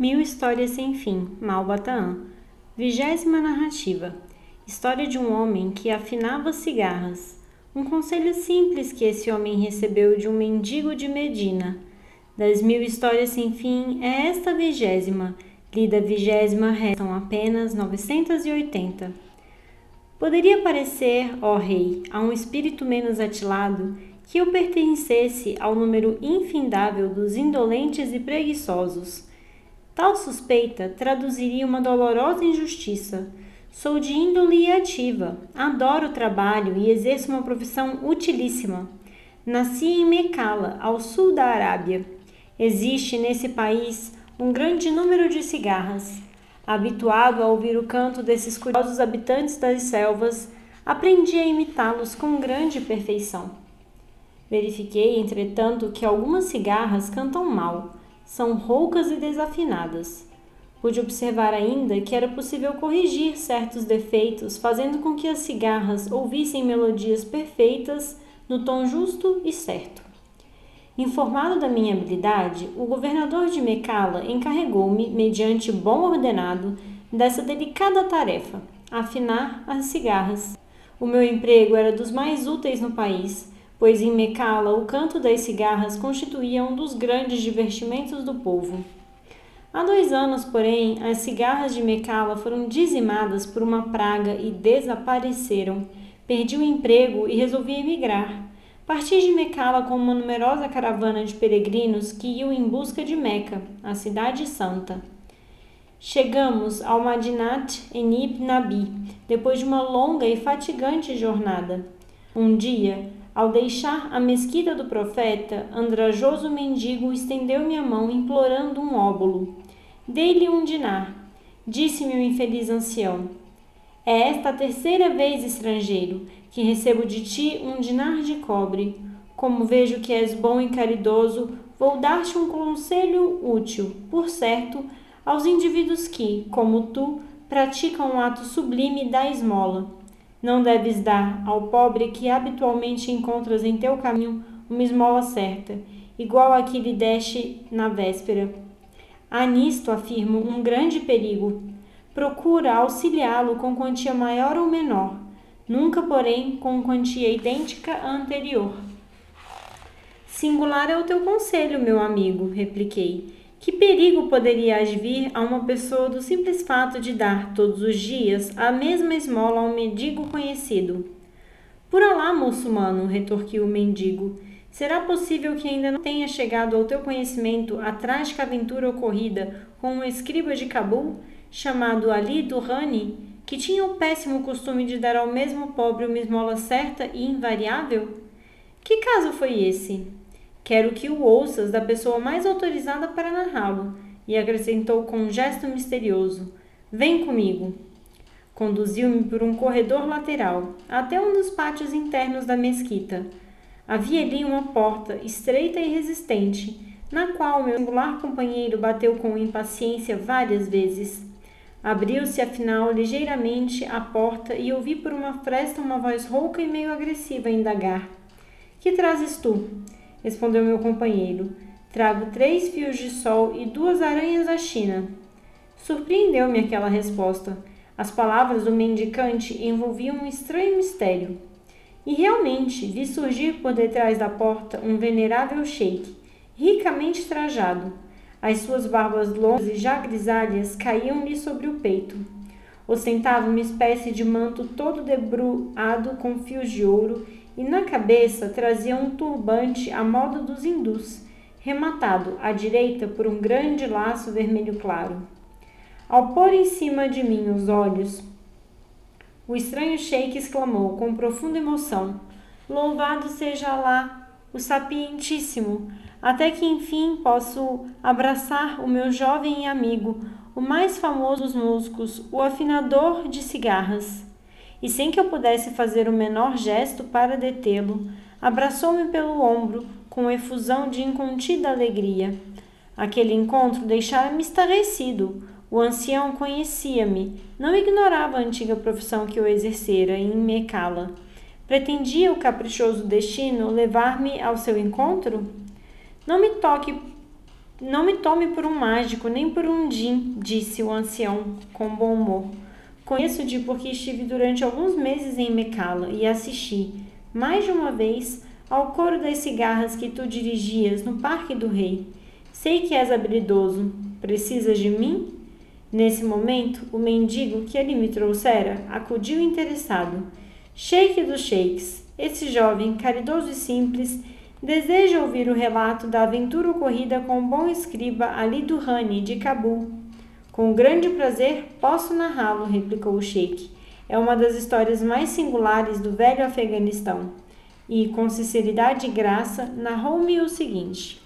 Mil Histórias Sem Fim, Malbataan. Vigésima narrativa. História de um homem que afinava cigarras. Um conselho simples que esse homem recebeu de um mendigo de Medina. Das mil histórias sem fim, é esta vigésima. Lida vigésima, restam apenas 980. Poderia parecer, ó rei, a um espírito menos atilado, que eu pertencesse ao número infindável dos indolentes e preguiçosos Tal suspeita traduziria uma dolorosa injustiça. Sou de índole ativa, adoro o trabalho e exerço uma profissão utilíssima. Nasci em Mecala, ao sul da Arábia. Existe nesse país um grande número de cigarras. Habituado a ouvir o canto desses curiosos habitantes das selvas, aprendi a imitá-los com grande perfeição. Verifiquei, entretanto, que algumas cigarras cantam mal são roucas e desafinadas. Pude observar ainda que era possível corrigir certos defeitos, fazendo com que as cigarras ouvissem melodias perfeitas no tom justo e certo. Informado da minha habilidade, o governador de Mecala encarregou-me, mediante bom ordenado, dessa delicada tarefa, afinar as cigarras. O meu emprego era dos mais úteis no país, pois em Mecala o canto das cigarras constituía um dos grandes divertimentos do povo. Há dois anos, porém, as cigarras de Mecala foram dizimadas por uma praga e desapareceram. Perdi o emprego e resolvi emigrar. Parti de Mecala com uma numerosa caravana de peregrinos que iam em busca de Meca, a cidade santa. Chegamos ao Madinat Enib Nabi, depois de uma longa e fatigante jornada. Um dia, ao deixar a mesquita do profeta, andrajoso mendigo estendeu-me a mão implorando um óbolo. Dei-lhe um dinar. Disse-me o infeliz ancião: É esta a terceira vez, estrangeiro, que recebo de ti um dinar de cobre. Como vejo que és bom e caridoso, vou dar-te um conselho útil, por certo, aos indivíduos que, como tu, praticam o um ato sublime da esmola não deves dar ao pobre que habitualmente encontras em teu caminho uma esmola certa, igual a que lhe deste na véspera. Há nisto, afirmo, um grande perigo. Procura auxiliá-lo com quantia maior ou menor, nunca, porém, com quantia idêntica à anterior. Singular é o teu conselho, meu amigo, repliquei que perigo poderia advir a uma pessoa do simples fato de dar todos os dias a mesma esmola a um mendigo conhecido? Por Alá, muçulmano, retorquiu o mendigo, será possível que ainda não tenha chegado ao teu conhecimento a trágica aventura ocorrida com um escriba de Cabul, chamado Ali Durrani, que tinha o péssimo costume de dar ao mesmo pobre uma esmola certa e invariável? Que caso foi esse? Quero que o ouças da pessoa mais autorizada para narrá-lo, e acrescentou com um gesto misterioso: Vem comigo. Conduziu-me por um corredor lateral até um dos pátios internos da mesquita. Havia ali uma porta estreita e resistente, na qual meu singular companheiro bateu com impaciência várias vezes. Abriu-se afinal ligeiramente a porta e ouvi por uma fresta uma voz rouca e meio agressiva indagar: Que trazes tu? Respondeu meu companheiro. Trago três fios de sol e duas aranhas da China. Surpreendeu-me aquela resposta. As palavras do mendicante envolviam um estranho mistério. E realmente vi surgir por detrás da porta um venerável sheik, ricamente trajado. As suas barbas longas e já grisalhas caíam-lhe sobre o peito. Ostentava uma espécie de manto todo debruado com fios de ouro e na cabeça trazia um turbante à moda dos hindus, rematado à direita por um grande laço vermelho claro. Ao pôr em cima de mim os olhos, o estranho sheik exclamou com profunda emoção: Louvado seja lá, o sapientíssimo, até que enfim posso abraçar o meu jovem amigo, o mais famoso dos músicos, o afinador de cigarras e sem que eu pudesse fazer o menor gesto para detê-lo, abraçou-me pelo ombro com efusão de incontida alegria. Aquele encontro deixara-me estarrecido. O ancião conhecia-me, não ignorava a antiga profissão que eu exercera em Mecala. Pretendia o caprichoso destino levar-me ao seu encontro? Não me toque Não me tome por um mágico, nem por um din, disse o ancião com bom humor. Conheço-te porque estive durante alguns meses em Mecala e assisti, mais de uma vez, ao coro das cigarras que tu dirigias no Parque do Rei. Sei que és habilidoso. Precisas de mim? Nesse momento, o mendigo que ele me trouxera acudiu interessado. Sheik dos sheiks, esse jovem, caridoso e simples, deseja ouvir o relato da aventura ocorrida com o bom escriba Ali Durrani, de Cabul. Com grande prazer posso narrá-lo, replicou o sheik. É uma das histórias mais singulares do velho Afeganistão. E, com sinceridade e graça, narrou-me o seguinte.